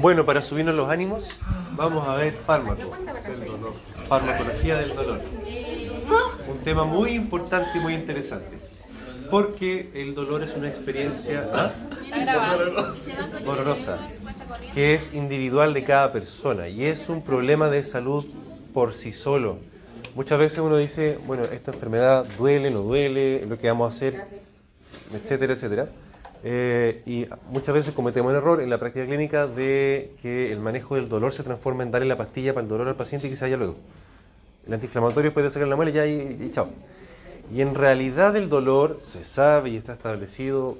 Bueno, para subirnos los ánimos, vamos a ver fármaco. Farmacología del dolor. Un tema muy importante y muy interesante. Porque el dolor es una experiencia ¿ah? dolorosa, que es individual de cada persona y es un problema de salud por sí solo. Muchas veces uno dice, bueno, esta enfermedad duele, no duele, lo que vamos a hacer, etcétera, etcétera. Eh, y muchas veces cometemos el error en la práctica clínica de que el manejo del dolor se transforma en darle la pastilla para el dolor al paciente y que se vaya luego. El antiinflamatorio puede sacar la muela y ya y, chao. Y en realidad el dolor se sabe y está establecido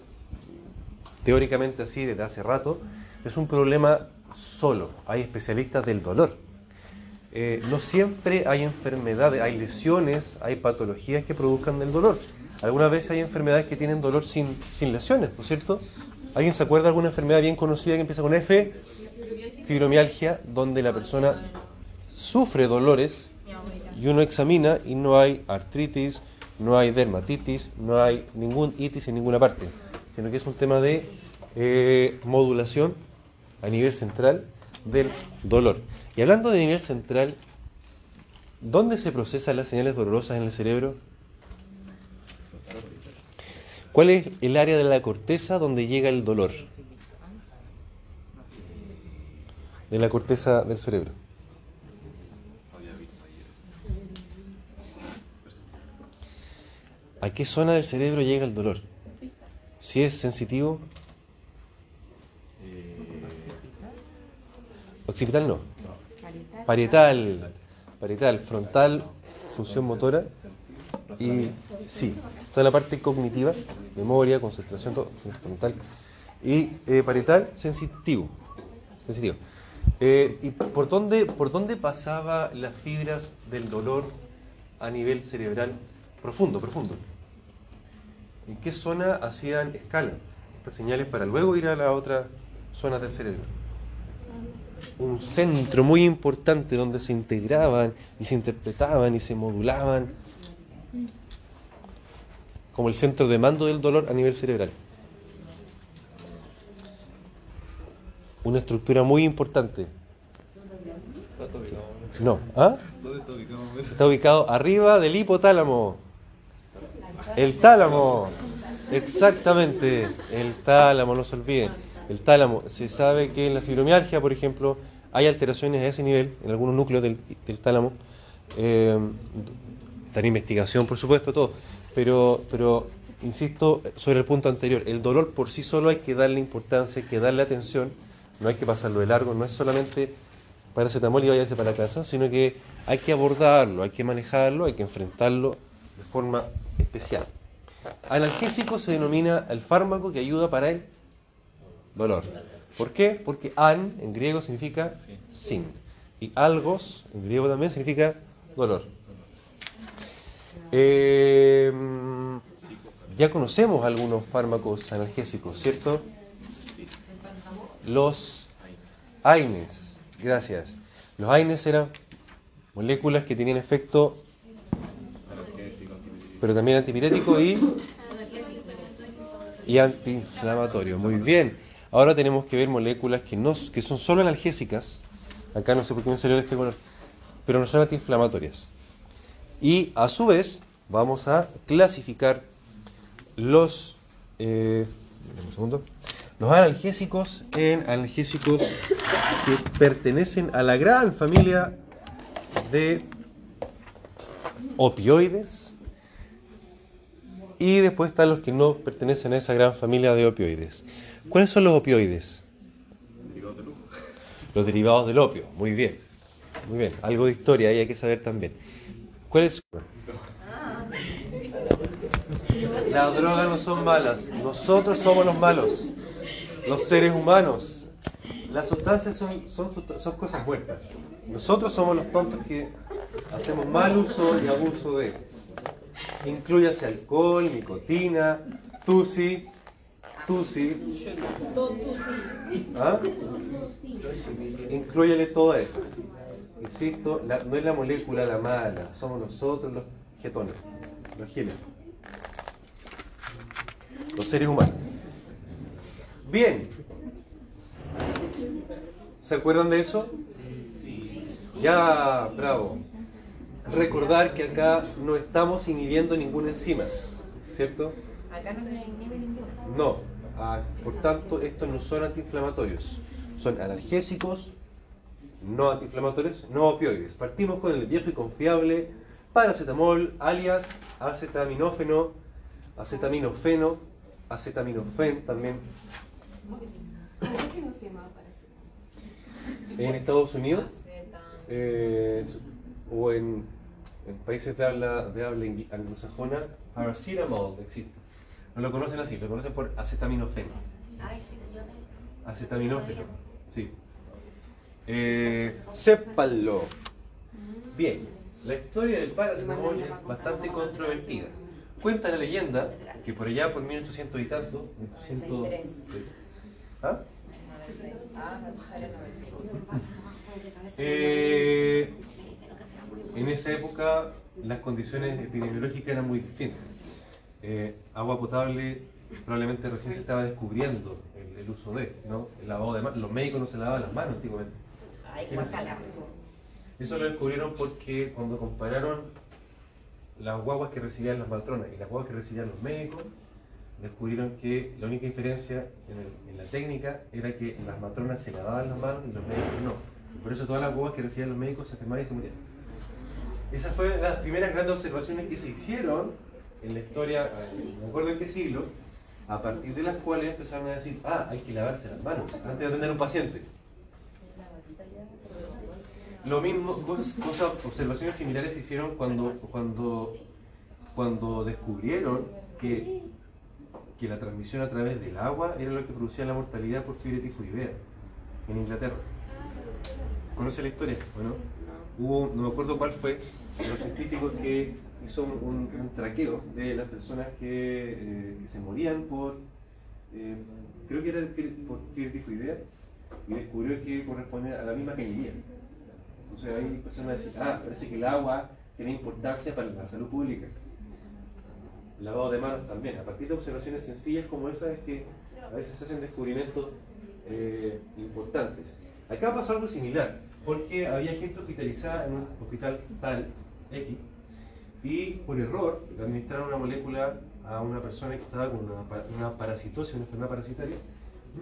teóricamente así desde hace rato, es un problema solo. Hay especialistas del dolor. Eh, no siempre hay enfermedades, hay lesiones, hay patologías que produzcan del dolor. Algunas veces hay enfermedades que tienen dolor sin, sin lesiones, ¿no es cierto? ¿Alguien se acuerda de alguna enfermedad bien conocida que empieza con F? Fibromialgia, donde la persona sufre dolores y uno examina y no hay artritis, no hay dermatitis, no hay ningún itis en ninguna parte, sino que es un tema de eh, modulación a nivel central del dolor. Y hablando de nivel central, ¿dónde se procesan las señales dolorosas en el cerebro? ¿Cuál es el área de la corteza donde llega el dolor? De la corteza del cerebro. ¿A qué zona del cerebro llega el dolor? Si es sensitivo. Occipital no. Parietal. Parietal, frontal, función motora. Y sí, toda la parte cognitiva, memoria, concentración, todo, frontal. Y eh, parietal, sensitivo. sensitivo. Eh, ¿Y por dónde, por dónde pasaba las fibras del dolor a nivel cerebral? Profundo, profundo. ¿En qué zona hacían escala estas señales para luego ir a la otra zona del cerebro? Un centro muy importante donde se integraban y se interpretaban y se modulaban como el centro de mando del dolor a nivel cerebral. Una estructura muy importante. No, ¿ah? Está ubicado arriba del hipotálamo. El tálamo. Exactamente. El tálamo, no se olviden. El tálamo. Se sabe que en la fibromialgia, por ejemplo, hay alteraciones a ese nivel, en algunos núcleos del, tálamo. Eh, está en investigación, por supuesto, todo. Pero, pero, insisto sobre el punto anterior, el dolor por sí solo hay que darle importancia, hay que darle atención, no hay que pasarlo de largo, no es solamente paracetamol y vayarse para casa, sino que hay que abordarlo, hay que manejarlo, hay que enfrentarlo de forma especial. Analgésico se denomina el fármaco que ayuda para el dolor. ¿Por qué? Porque an en griego significa sin. Y algos en griego también significa dolor. Eh, ya conocemos algunos fármacos analgésicos, ¿cierto? Los AINES, gracias. Los AINES eran moléculas que tenían efecto, pero también antipirético y, y antiinflamatorio. Muy bien. Ahora tenemos que ver moléculas que, no, que son solo analgésicas. Acá no sé por qué me salió de este color, pero no son antiinflamatorias. Y a su vez vamos a clasificar los, eh, los analgésicos en analgésicos que pertenecen a la gran familia de opioides y después están los que no pertenecen a esa gran familia de opioides. ¿Cuáles son los opioides? Los derivados del opio, muy bien. Muy bien, algo de historia ahí hay que saber también. ¿Cuáles? Las drogas no son malas, nosotros somos los malos, los seres humanos. Las sustancias son, son, son cosas muertas. Nosotros somos los tontos que hacemos mal uso y abuso de. Incluyase alcohol, nicotina, tusi, tusi. ¿Ah? Incluyele todo eso. Insisto, no es la molécula la mala, somos nosotros los getones, los giles los seres humanos. Bien. ¿Se acuerdan de eso? Ya, bravo. Recordar que acá no estamos inhibiendo ninguna enzima, ¿cierto? Acá no se inhibe ninguno. No. Ah, por tanto, estos no son antiinflamatorios. Son analgésicos, no antiinflamatorios, no opioides. Partimos con el viejo y confiable paracetamol, alias acetaminófeno, acetaminofeno, acetaminofén también. ¿Por qué no se llamaba paracetamol? En Estados Unidos eh, o en, en países de habla, de habla anglosajona, paracetamol existe. No lo conocen así, lo conocen por acetaminofeno. Ay, sí, sí, yo te- Acetaminófeno. Sí. Eh, sépanlo. Bien, la historia del paracetamol es bastante controvertida. Cuenta la leyenda que por allá por 1800 y tanto, 1800, ¿Ah? Eh, en esa época las condiciones epidemiológicas eran muy distintas. Eh, agua potable probablemente recién se estaba descubriendo el, el uso de, ¿no? El lavado de manos. Los médicos no se lavaban las manos antiguamente. Ay. Eso lo descubrieron porque cuando compararon las guaguas que recibían las matronas y las guaguas que recibían los médicos, descubrieron que la única diferencia en, el- en la técnica era que las matronas se lavaban las manos y los médicos no. Y por eso todas las guaguas que recibían los médicos se enfermaban y se morían. Esas fueron las primeras grandes observaciones que se hicieron en la historia, eh, no me acuerdo en qué siglo, a partir de las cuales empezaron a decir, ah, hay que lavarse las manos antes de atender a un paciente. Lo mismo, cosas, cosas- observaciones similares se hicieron cuando, cuando, cuando descubrieron que, que la transmisión a través del agua era lo que producía la mortalidad por fiebre tifoidea en Inglaterra. ¿Conoce la historia? Bueno, hubo, no me acuerdo cuál fue, los científicos que hizo un, traqueo de las personas que, eh, que se morían por, eh, creo que era por tifoidea, y descubrió que corresponde a la misma cañería. Entonces empezaron a decir, ah, parece que el agua tiene importancia para la salud pública. Lavado de manos también. A partir de observaciones sencillas como esa es que a veces se hacen descubrimientos eh, importantes. Acá pasó algo similar, porque había gente hospitalizada en un hospital tal, X, y por error le administraron una molécula a una persona que estaba con una, una parasitosis, una enfermedad parasitaria,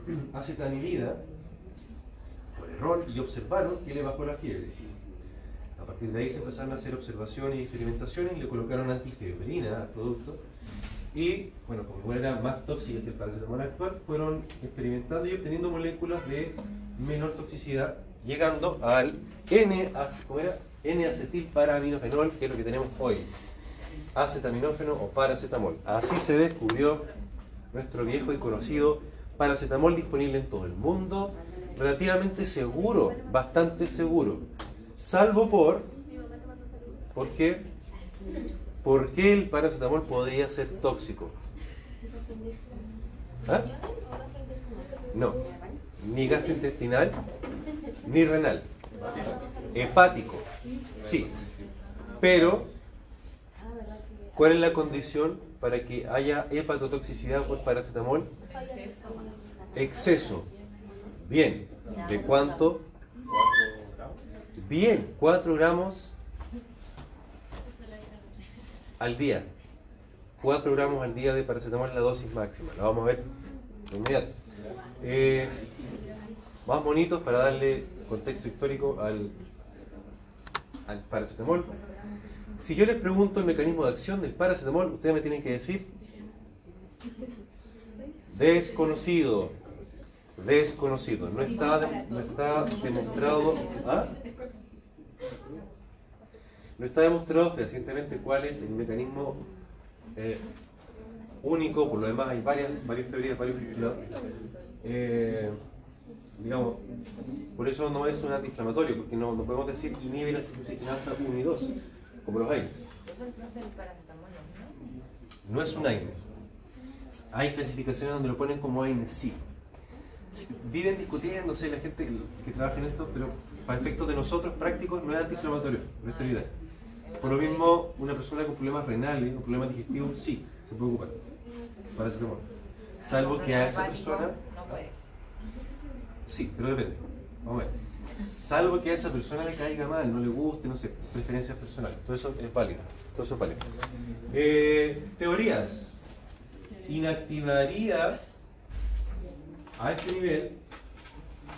acetamilida, por error, y observaron que le bajó la fiebre. A partir de ahí se empezaron a hacer observaciones y experimentaciones y le colocaron antifebrina al producto. Y, bueno, como era más tóxica que el paracetamol actual, fueron experimentando y obteniendo moléculas de menor toxicidad, llegando al N, ¿cómo? N-acetilparaminofenol, que es lo que tenemos hoy. Acetaminófeno o paracetamol. Así se descubrió nuestro viejo y conocido paracetamol disponible en todo el mundo, relativamente seguro, bastante seguro, salvo por, ¿por qué? ¿Por qué el paracetamol podría ser tóxico? ¿Ah? No, ni gastrointestinal, ni renal. Hepático, sí. Pero, ¿cuál es la condición para que haya hepatotoxicidad por paracetamol? Exceso. Bien. ¿De cuánto? Bien, 4 gramos al día. 4 gramos al día de paracetamol es la dosis máxima. La vamos a ver. Eh, más bonitos para darle contexto histórico al, paracetamol. Si yo les pregunto el mecanismo de acción del paracetamol, ustedes me tienen que decir desconocido. Desconocido. No está, no está demostrado. ¿Ah? No está demostrado fehacientemente cuál es el mecanismo eh, único, por lo demás hay varias, varias teorías, varios. Eh, digamos, por eso no es un antiinflamatorio, porque no, no podemos decir inhibe la ciclocinasa 1 y 2, como los AINES. No. No es un AINES. Hay clasificaciones donde lo ponen como AINES sí. Viven discutiéndose la gente que trabaja en esto, pero para efectos de nosotros prácticos no es antiinflamatorio, por esterilidad. Por lo mismo, una persona con problemas renales o problemas digestivos sí se puede ocupar. Paracetamol. Salvo que a esa persona No puede. Sí, pero depende. Vamos a ver. Salvo que a esa persona le caiga mal, no le guste, no sé, preferencias personales. Todo eso es válido. Todo eso es válido. Eh, teorías. Inactivaría a este nivel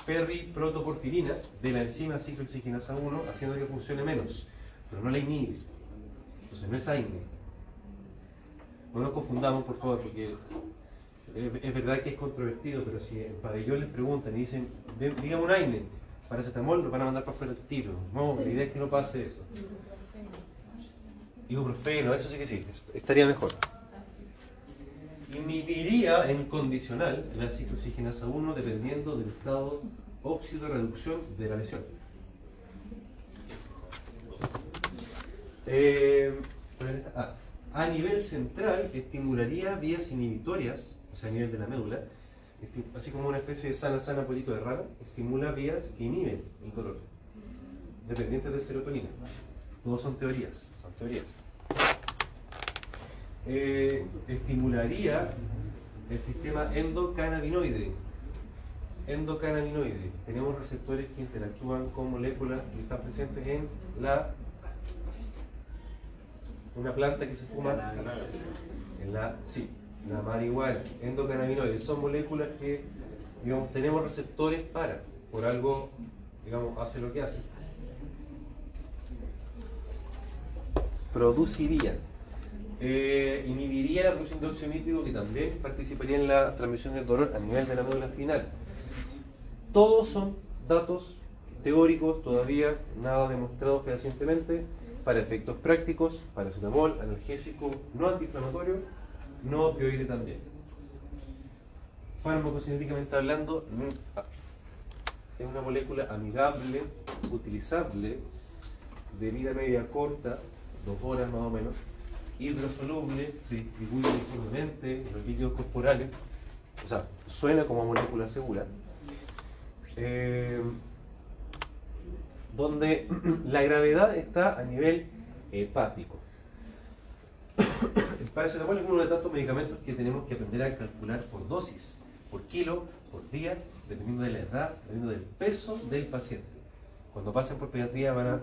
perriprotoporfirina de la enzima ciclooxigenasa 1, haciendo que funcione menos, pero no la inhibe. Entonces no es AINE. No nos confundamos, por favor, porque es, verdad que es controvertido, pero si en pabellón les preguntan y dicen, "Dé- dígame un AINE, paracetamol, lo van a mandar para afuera el tiro. No, la idea es que no pase eso. Ibuprofeno, eso sí que sí, est- estaría mejor. Inhibiría en condicional la ciclooxigenasa 1 dependiendo del estado óxido de reducción de la lesión. Eh, a nivel central estimularía vías inhibitorias, a nivel de la médula, así como una especie de sana sana polito de rana, estimula vías que inhiben el dolor, dependientes de serotonina. Todos son teorías, son teorías. Eh, estimularía el sistema endocannabinoide. Endocannabinoide. Tenemos receptores que interactúan con moléculas que están presentes en la una planta que se fuma en la sí, la marihuana, endocannabinoides son moléculas que digamos tenemos receptores para por algo digamos hace lo que hace. Produciría eh, inhibiría la producción de óxido nítrico que también participaría en la transmisión del dolor a nivel de la médula espinal. Todos son datos teóricos, todavía nada demostrado fehacientemente, para efectos prácticos, paracetamol, analgésico, no antiinflamatorio, no opioide también. Farmacocinéticamente hablando, mm, ah, es una molécula amigable, utilizable, de vida media corta, dos horas más o menos, hidrosoluble, se distribuye uniformemente en los líquidos corporales, o sea, suena como molécula segura, eh, donde la gravedad está a nivel hepático. Paracetamol es uno de tantos medicamentos que tenemos que aprender a calcular por dosis, por kilo, por día, dependiendo de la edad, dependiendo del peso del paciente. Cuando pasen por pediatría van a,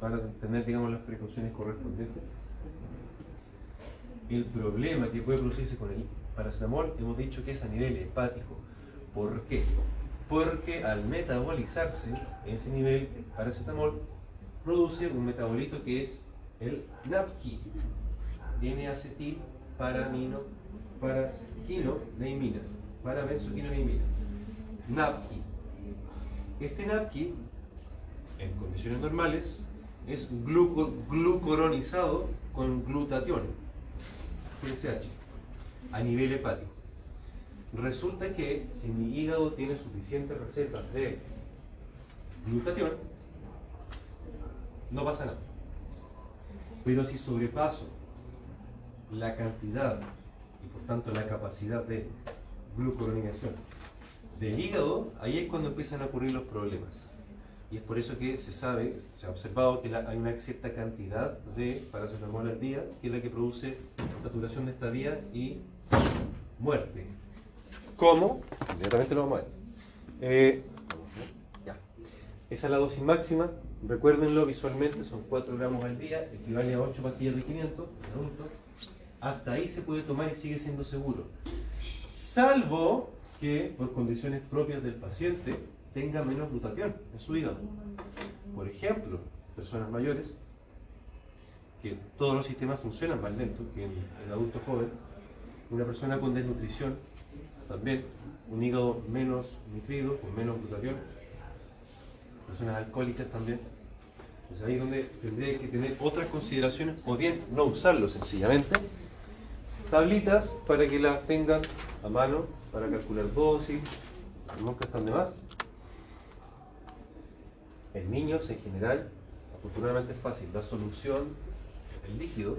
van a tener, digamos, las precauciones correspondientes. El problema que puede producirse con el paracetamol hemos dicho que es a nivel hepático. ¿Por qué? Porque al metabolizarse en ese nivel, el paracetamol produce un metabolito que es el NAPQI, N-acetil paramino, para quinoneimina, para benzoquinoneimina. NAPQI. Este NAPQI, en condiciones normales, es gluco- glucuronizado con glutatión, GSH, a nivel hepático. Resulta que si mi hígado tiene suficientes reservas de glutatión, no pasa nada. Pero si sobrepaso la cantidad y por tanto la capacidad de glucuronización del hígado, ahí es cuando empiezan a ocurrir los problemas. Y es por eso que se sabe, se ha observado que hay una cierta cantidad de paracetamol al día, que es la que produce saturación de esta vía y muerte. ¿Cómo? Inmediatamente lo vamos a ver. Eh. Esa es la dosis máxima. Recuérdenlo visualmente, son 4 gramos al día, equivale a 8 pastillas de 500 en adulto. Hasta ahí se puede tomar y sigue siendo seguro. Salvo que por condiciones propias del paciente tenga menos glutatión en su hígado. Por ejemplo, personas mayores, que todos los sistemas funcionan más lento que en el adulto joven, una persona con desnutrición, también un hígado menos nutrido, con menos glutatión, personas alcohólicas también. Entonces ahí es donde tendría que tener otras consideraciones o bien no usarlo sencillamente. Tablitas para que las tengan a mano para calcular dosis, nunca están de más. En niños en general, afortunadamente es fácil, la solución, el líquido,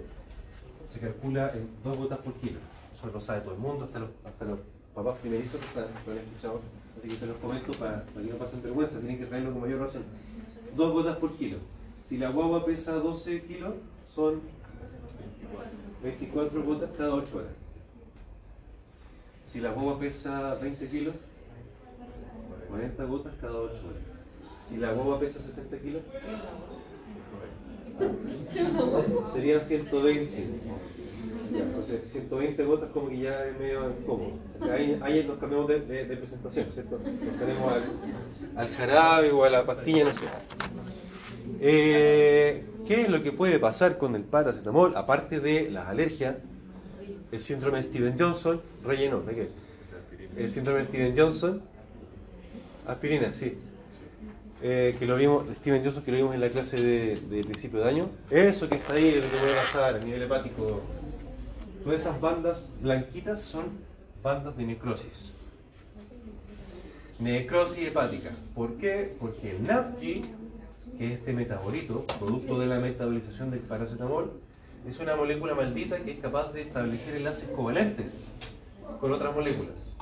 se calcula en dos gotas por kilo. Eso lo sabe todo el mundo, hasta los, hasta los papás primerizos que lo han escuchado. Así que se los comento para, para que no pasen vergüenza, tienen que traerlo con mayor razón. Dos gotas por kilo. Si la guagua pesa 12 kilos, son 24 gotas cada 8 horas. Si la guagua pesa 20 kilos, 40 gotas cada 8 horas. Si la guagua pesa 60 kilos, serían 120. Entonces, 120 gotas como que ya es medio incómodo. O sea, ahí, ahí nos cambiamos de, de- de presentación, ¿cierto? Nos tenemos al, al jarabe o a la pastilla, no sé. Eh, ¿Qué es lo que puede pasar con el paracetamol? Aparte de las alergias, el síndrome de Steven Johnson, relleno, ¿de qué? El síndrome de Steven Johnson, aspirina, sí. Eh, que lo vimos, Steven Johnson, que lo vimos en la clase de, de principio de año. Eso que está ahí, lo que puede pasar a nivel hepático. Todas esas bandas blanquitas son bandas de necrosis. Necrosis hepática. ¿Por qué? Porque el NAPQI, que es este metabolito, producto de la metabolización del paracetamol, es una molécula maldita que es capaz de establecer enlaces covalentes con otras moléculas.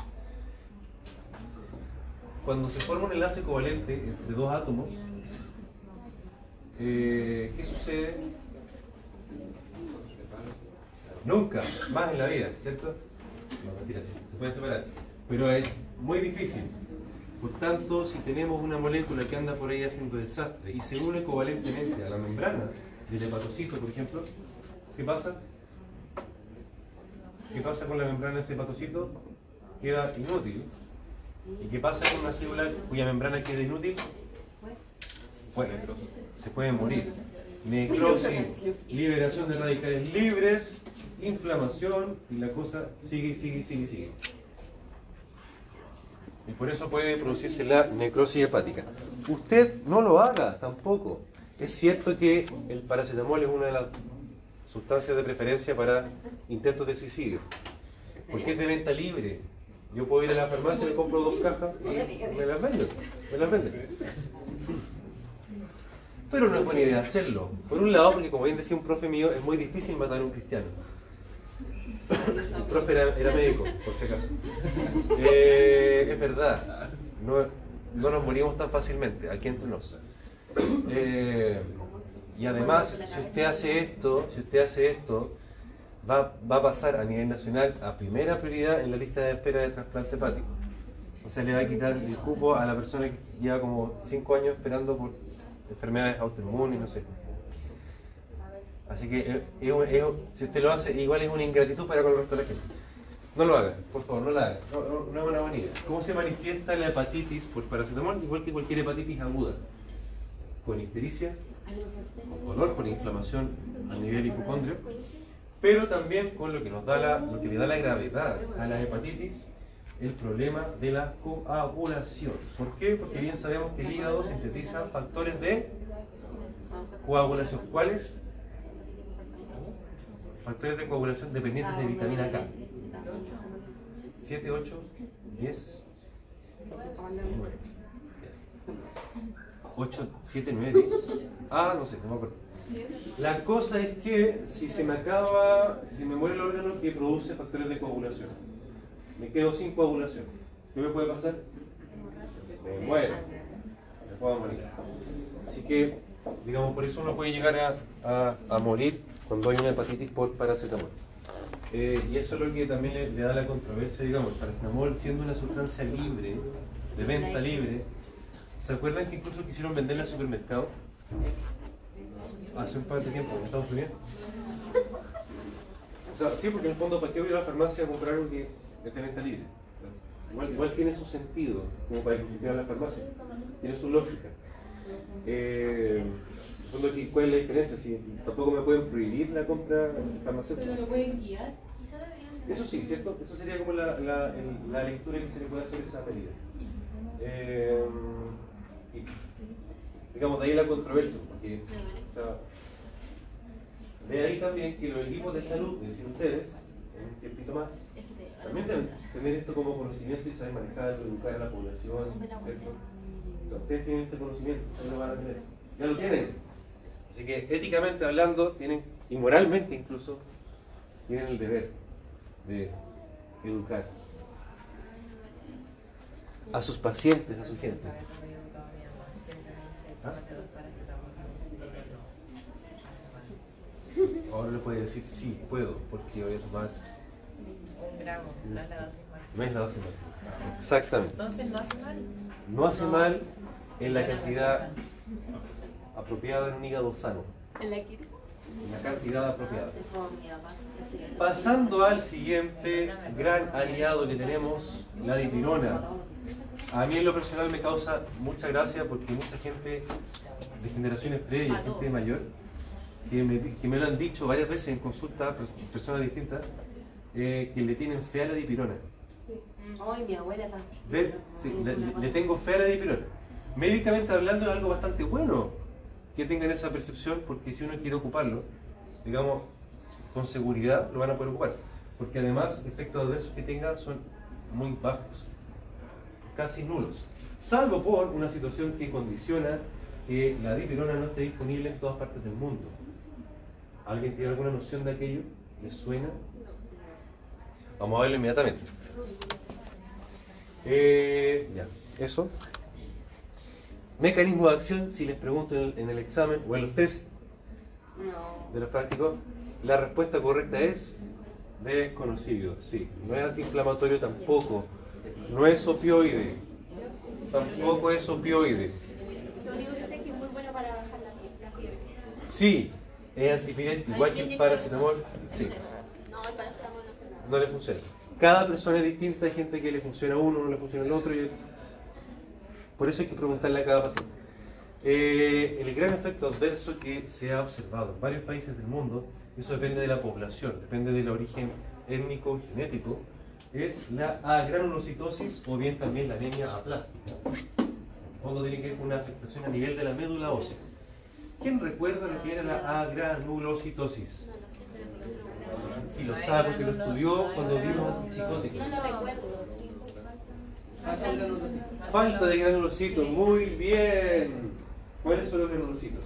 Cuando se forma un enlace covalente entre dos átomos, eh, ¿qué sucede? Nunca, más en la vida, ¿cierto? No, mentira, se pueden separar. Pero es muy difícil. Por tanto, si tenemos una molécula que anda por ahí haciendo desastre y se une covalentemente a la membrana del hepatocito, por ejemplo, ¿qué pasa? ¿Qué pasa con la membrana de ese hepatocito? Queda inútil. ¿Y qué pasa con una célula cuya membrana queda inútil? Bueno, se puede morir. Necrosis, liberación de radicales libres, inflamación y la cosa sigue, sigue, sigue, sigue. Y por eso puede producirse la necrosis hepática. Usted no lo haga tampoco. Es cierto que el paracetamol es una de las sustancias de preferencia para intentos de suicidio. Porque es de venta libre. Yo puedo ir a la farmacia, me compro dos cajas y me las venden. Me las venden. Pero no es buena idea hacerlo. Por un lado, porque como bien decía un profe mío, es muy difícil matar a un cristiano. El profe era, era médico, por si acaso. Eh, es verdad, no, no nos morimos tan fácilmente, aquí entre nos. Eh, y además, si usted hace esto, si usted hace esto, va, va a pasar a nivel nacional a primera prioridad en la lista de espera de trasplante hepático. O sea, le va a quitar el cupo a la persona que lleva como 5 años esperando por enfermedades autoinmunes, no sé. Así que eh, si usted lo hace, igual es una ingratitud para con el resto de la gente. No lo haga, por favor, no lo haga. No es una buena idea. ¿Cómo se manifiesta la hepatitis por paracetamol? Igual que cualquier hepatitis aguda. Con ictericia, con dolor, con inflamación a nivel hipocondrio, pero también con lo que nos da la, lo que le da la gravedad a la hepatitis, el problema de la coagulación. ¿Por qué? Porque bien sabemos que el hígado sintetiza factores de coagulación. ¿Cuáles? Factores de coagulación dependientes de vitamina K. 7, 8, 10, 8, 7, 9, 10. Ah, no sé, no me acuerdo. La cosa es que si se me acaba, si me muere el órgano que produce factores de coagulación, me quedo sin coagulación. ¿Qué me puede pasar? Me muero. Me puedo morir. Así que, digamos, por eso uno puede llegar a, a- a morir cuando hay una hepatitis por paracetamol. Eh, y eso es lo que también le, da la controversia, digamos, el paracetamol siendo una sustancia libre, de venta libre. ¿Se acuerdan que incluso quisieron venderla en el supermercado? Hace un par de tiempo en Estados Unidos. Sí, porque en el fondo, ¿para qué voy a la farmacia a comprar algo que esté de venta libre? Igual, tiene su sentido, como para funcione la farmacia. Tiene su lógica. Eh, fondo, ¿cuál es la diferencia? Si tampoco me pueden prohibir la compra farmacéutica. Pero lo pueden guiar. Eso sí, ¿cierto? Esa sería como la, la, el- la lectura que se le puede hacer a esa medida. Eh, y, digamos, de ahí la controversia, porque o sea, de ahí también que los equipos de salud, es decir, ustedes, en un tiempito más, también deben tener esto como conocimiento y saber manejarlo, educar a la población, ¿cierto? Ustedes tienen este conocimiento, ustedes lo van a tener, ya lo tienen. Así que éticamente hablando, tienen, y moralmente incluso, tienen el deber de educar a sus pacientes, a su gente. ¿Ah? Ahora le puede decir, sí, puedo, porque voy a tomar Un gramo, no es la dosis máxima. no es la dosis máxima. Exactamente. Entonces no hace mal. No hace mal en la cantidad apropiada en un hígado sano. ¿En la cantidad apropiada. Que- Pasando al siguiente gran aliado que tenemos, la dipirona. A mí en lo personal me causa mucha gracia porque mucha gente de generaciones previas, gente mayor, que me, que me lo han dicho varias veces en consulta, pers- personas distintas, eh, que le tienen fe a la dipirona. Ay, mi abuela está. Sí, le tengo fe a la dipirona. Médicamente hablando es algo bastante bueno que tengan esa percepción porque si uno quiere ocuparlo, digamos, con seguridad lo van a poder ocupar. Porque además efectos adversos que tenga son muy bajos, casi nulos. Salvo por una situación que condiciona que la dipirona no esté disponible en todas partes del mundo. ¿Alguien tiene alguna noción de aquello? ¿Les suena? Vamos a verlo inmediatamente. Eh, ya, eso. Mecanismo de acción, si les pregunto en el, en el examen o en los test No. de los prácticos, la respuesta correcta es desconocido. Sí, no es antiinflamatorio tampoco, no es opioide, tampoco es opioide. Lo único que sé es que es muy bueno para bajar la fie- la fiebre. Sí, es antipirético, igual que el paracetamol. Sí, No, el paracetamol no le funciona. Cada persona es distinta, hay gente que le funciona a uno, no le funciona al otro. y- Por eso hay que preguntarle a cada paciente. Eh, el gran efecto adverso que se ha observado en varios países del mundo, eso depende de la población, depende del origen étnico genético, es la agranulocitosis o bien también la anemia aplástica. Cuando tiene que ver con una afectación a nivel de la médula ósea. ¿Quién recuerda lo que era la agranulocitosis? Si lo sabe porque lo estudió cuando vimos antipsicóticos. No lo recuerdo. Falta de granulocitos, muy bien. ¿Cuáles son los granulocitos?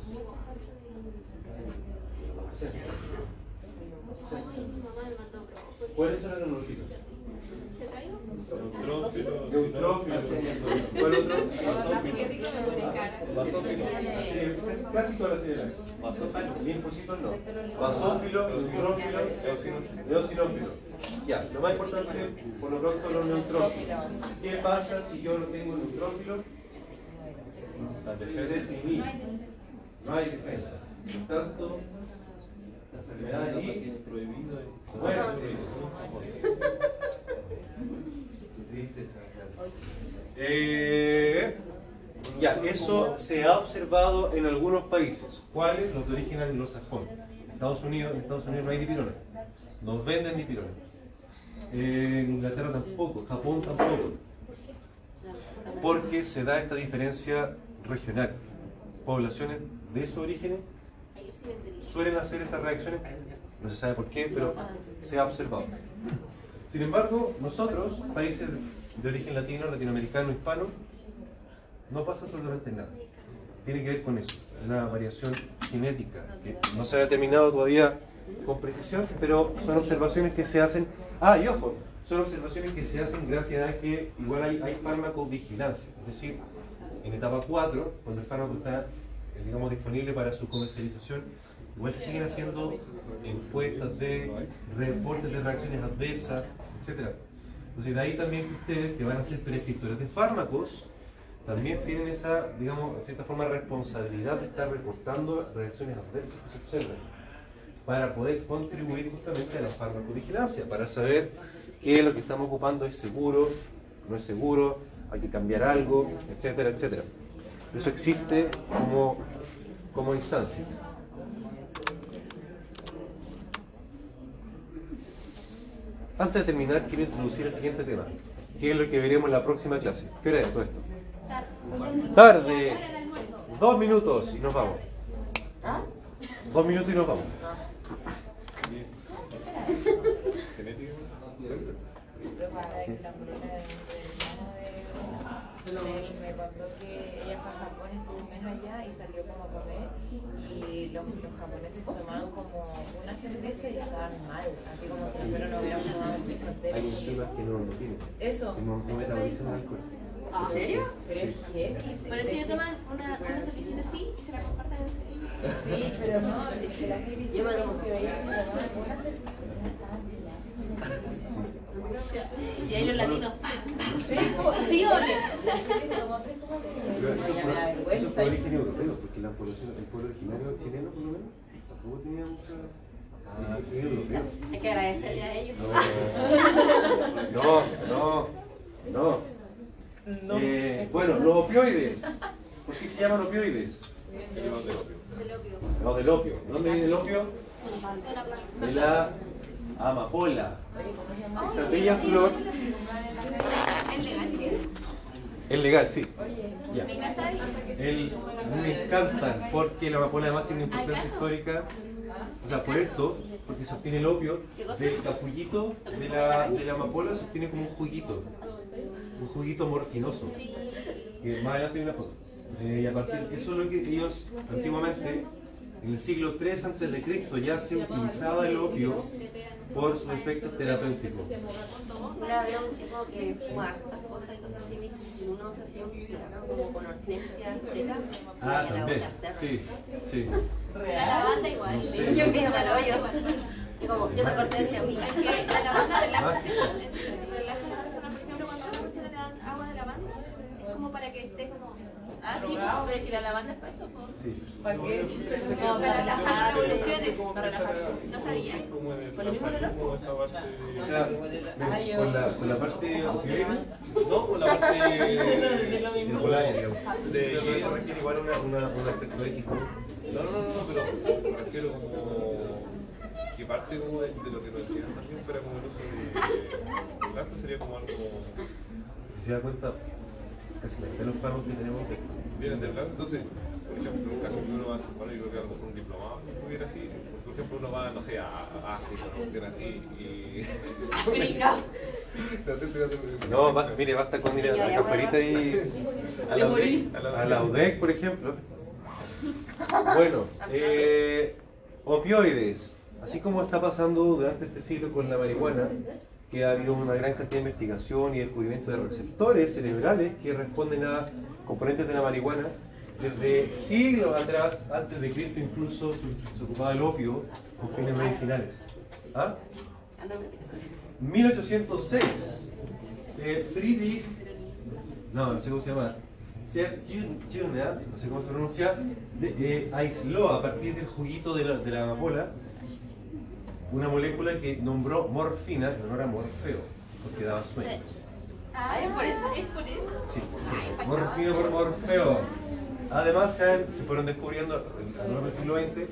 ¿Cuáles son los granulocitos? ¿Te traigo? Neutrófilos. ¿Cuál otro? Sí, casi- casi todas las señales. Linfocitos no. Basófilo, neutrófilo, eosinófilo. Ya, lo más importante por lo pronto los neutrófilos. ¿Qué pasa si yo no tengo neutrófilos? Las defensas disminuyen. No hay defensa. Por tanto, la enfermedad allí muere. Qué tristeza. Eh, ya, eso se ha observado en algunos países. ¿Cuáles? Los de origen anglosajón. Estados Unidos, en Estados Unidos no hay dipirona. Nos venden dipirona. Eh, en Inglaterra tampoco, Japón tampoco. Porque se da esta diferencia regional. Poblaciones de esos orígenes suelen hacer estas reacciones, no se sabe por qué, pero se ha observado. Sin embargo, nosotros, países de origen latino, latinoamericano, hispano, no pasa absolutamente nada. Tiene que ver con eso, una variación genética que no se ha determinado todavía con precisión, pero son observaciones que se hacen. Ah, y ojo, son observaciones que se hacen gracias a que igual hay, hay farmacovigilancia, es decir, en etapa 4, cuando el fármaco está, eh, digamos, disponible para su comercialización, igual se siguen haciendo encuestas de reportes de reacciones adversas, etc. Entonces, de ahí también que ustedes, que van a ser prescriptores de fármacos, también tienen esa, digamos, en cierta forma, responsabilidad de estar reportando reacciones adversas que se observan para poder contribuir justamente a la farmacovigilancia, para saber qué es lo que estamos ocupando es seguro, no es seguro, hay que cambiar algo, etcétera, etcétera. Eso existe como, como instancia. Antes de terminar, quiero introducir el siguiente tema, que es lo que veremos en la próxima clase. ¿Qué hora es todo esto? Tarde. Dos minutos y nos vamos. ¿Ah? Dos minutos y nos vamos. Él me contó que ella fue a Japón, estuvo un mes allá y salió como a comer y los, los japoneses tomaban como una cerveza y estaban mal, así como si nosotros no hubiéramos tomado el mismo té. Hay enzimas que no lo tienen, Eso, que no, no eso metabolizan alcohol. ¿En serio? Pero es Pero si sí, ellos toman una, una cervecita así y se la comparten entre ellos. Sí, pero no, es que la heavy Yo me que que tomaban una cerveza y ahí los latinos. Sí, ¿Sí o Pero eso de origen europeo, porque la población, el pueblo originario chileno, por lo menos, tampoco tenía mucha. Ah, sí. Hay que agradecerle a ellos. No, no, no. no. Eh, bueno, los opioides. ¿Por qué se llaman opioides? Del opio. No, del opio. ¿Dónde viene el opio? De la amapola. Esa bella flor. Es legal. Sí. Ya. El, me encantan porque la amapola además tiene una importancia histórica. O sea, por esto, porque sostiene el opio, del capullito de la, de la amapola sostiene como un juguito. Un juguito morfinoso. Que más adelante hay una foto. Eh, y a partir, eso es lo que ellos antiguamente, en el siglo III antes de Cristo, ya se utilizaba el opio por terapéuticos. Una vez un tipo que fuma hartas cosas y cosas así, dijo que si uno se hacía un cigarro como con seca, Ah, y la también. Sí, sí. La lavanda igual. No sé. Y yo que como, yo te hortensia. Es que la lavanda relaja, Ah, sí. relaja a la persona. Por ejemplo, cuando a una persona le dan agua de lavanda, es como para que esté como. Ah, sí, pero es que la lavanda es para eso. po. sí. ¿Para qué? Como para relajar revoluciones, para relajar. No sabía. Como en el Con el mismo olor. O sea, con la, con la parte opioide, No, con la parte de polaria, digamos. De- eso requiere igual una, una, un aspecto X. ¿no? No, no, no, no, pero me refiero como que parte como de, de lo que nos decían también fuera como el uso de, del gasto sería como algo Si se da cuenta, casi la mitad de los pagos que tenemos de vienen del gasto, entonces por ejemplo en un caso que uno va a hacer, bueno, yo creo que a lo mejor un diplomado hubiera así, por ejemplo uno va, no sé, a, África, ¿no? Así y Brinca. No, mire, basta con ir a la cafarita y a la UDEC, a la UDEC, por ejemplo. Bueno, eh, opioides. Así como está pasando durante este siglo con la marihuana, que ha habido una gran cantidad de investigación y descubrimiento de receptores cerebrales que responden a componentes de la marihuana, desde siglos atrás, antes de Cristo incluso, se, ocupaba el opio con fines medicinales. ¿Ah? Ah, no, mentira. 1806, eh, Friedrich, no, no sé cómo se llama, Sertürner, no sé cómo se pronuncia, eh, aisló a partir del juguito de la, de la amapola una molécula que nombró morfina en honor a Morfeo, porque daba sueño. Ah, es por eso. Es por eso. Sí, morfina por Morfeo. Además, se, fueron descubriendo a lo largo del siglo XX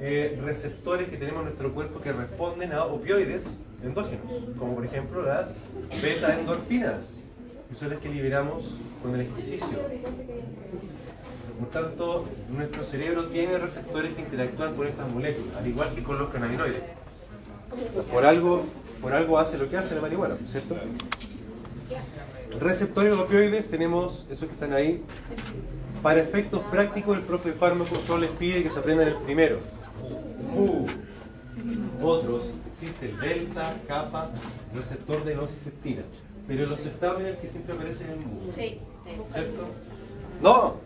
eh, receptores que tenemos en nuestro cuerpo que responden a opioides endógenos, como por ejemplo las beta-endorfinas, que son las que liberamos con el ejercicio. Por tanto, nuestro cerebro tiene receptores que interactúan con estas moléculas, al igual que con los cannabinoides. Por algo, por algo hace lo que hace la marihuana, ¿cierto? Receptores opioides tenemos esos que están ahí. Para efectos prácticos, el profe de fármaco solo les pide que se aprendan el primero. Mu. Otros, existe el delta, kappa, receptor de nociceptina. Pero los estables el que siempre aparece es el mu. Sí. ¿Cierto? ¡No!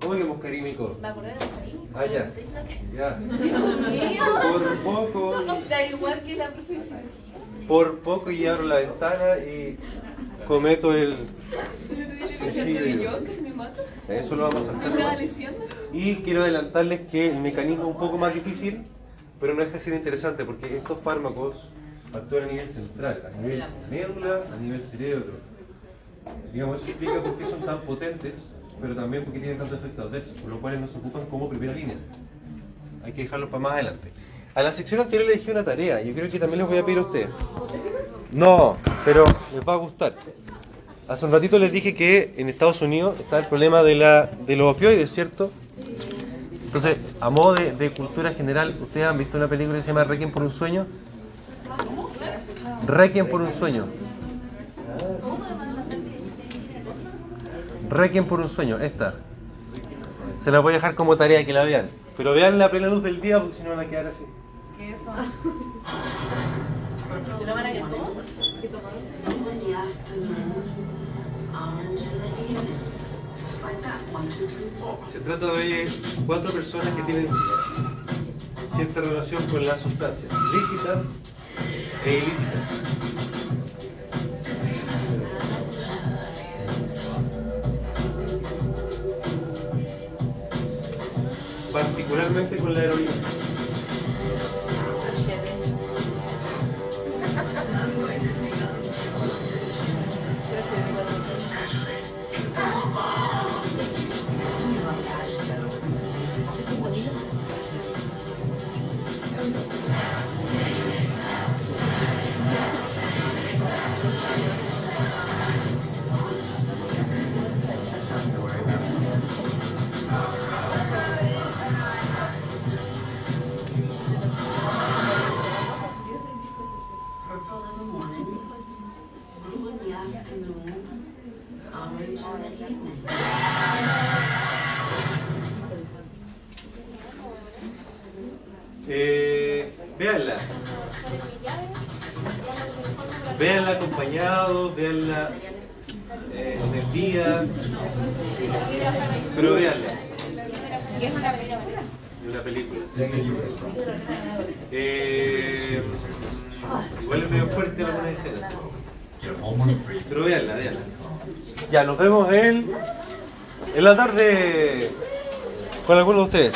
¿Cómo que muscarímico? Me acordé de los cariños. Ah, ya. Que- Ya. Mío. Por poco, Da igual que la profesión. por poco y abro la ventana y cometo el que. Eso lo vamos a ¿no? leyendo. Y quiero adelantarles que el mecanismo es un poco más difícil, pero no deja de ser interesante porque estos fármacos actúan a nivel central, a nivel médula, a nivel cerebro. Digamos, eso explica por qué son tan potentes, pero también por qué tienen tantos efectos adversos, por lo cual nos ocupan como primera línea. Hay que dejarlo para más adelante. A la sección anterior le dejé una tarea, yo creo que también les voy a pedir a ustedes. No, pero les va a gustar. Hace un ratito les dije que en Estados Unidos está el problema de, la, de los opioides, ¿cierto? Entonces, a modo de, de cultura general, ¿ustedes han visto una película que se llama Requiem por un sueño? Requiem por un sueño. Requiem por un sueño, esta. Se la voy a dejar como tarea que la vean. Pero vean la plena luz del día porque si no van a quedar así. ¿Se lo van a quedar? Se trata de cuatro personas que tienen cierta relación con las sustancias lícitas e ilícitas. particularmente con la heroína. Ya, nos vemos en, en la tarde con algunos de ustedes.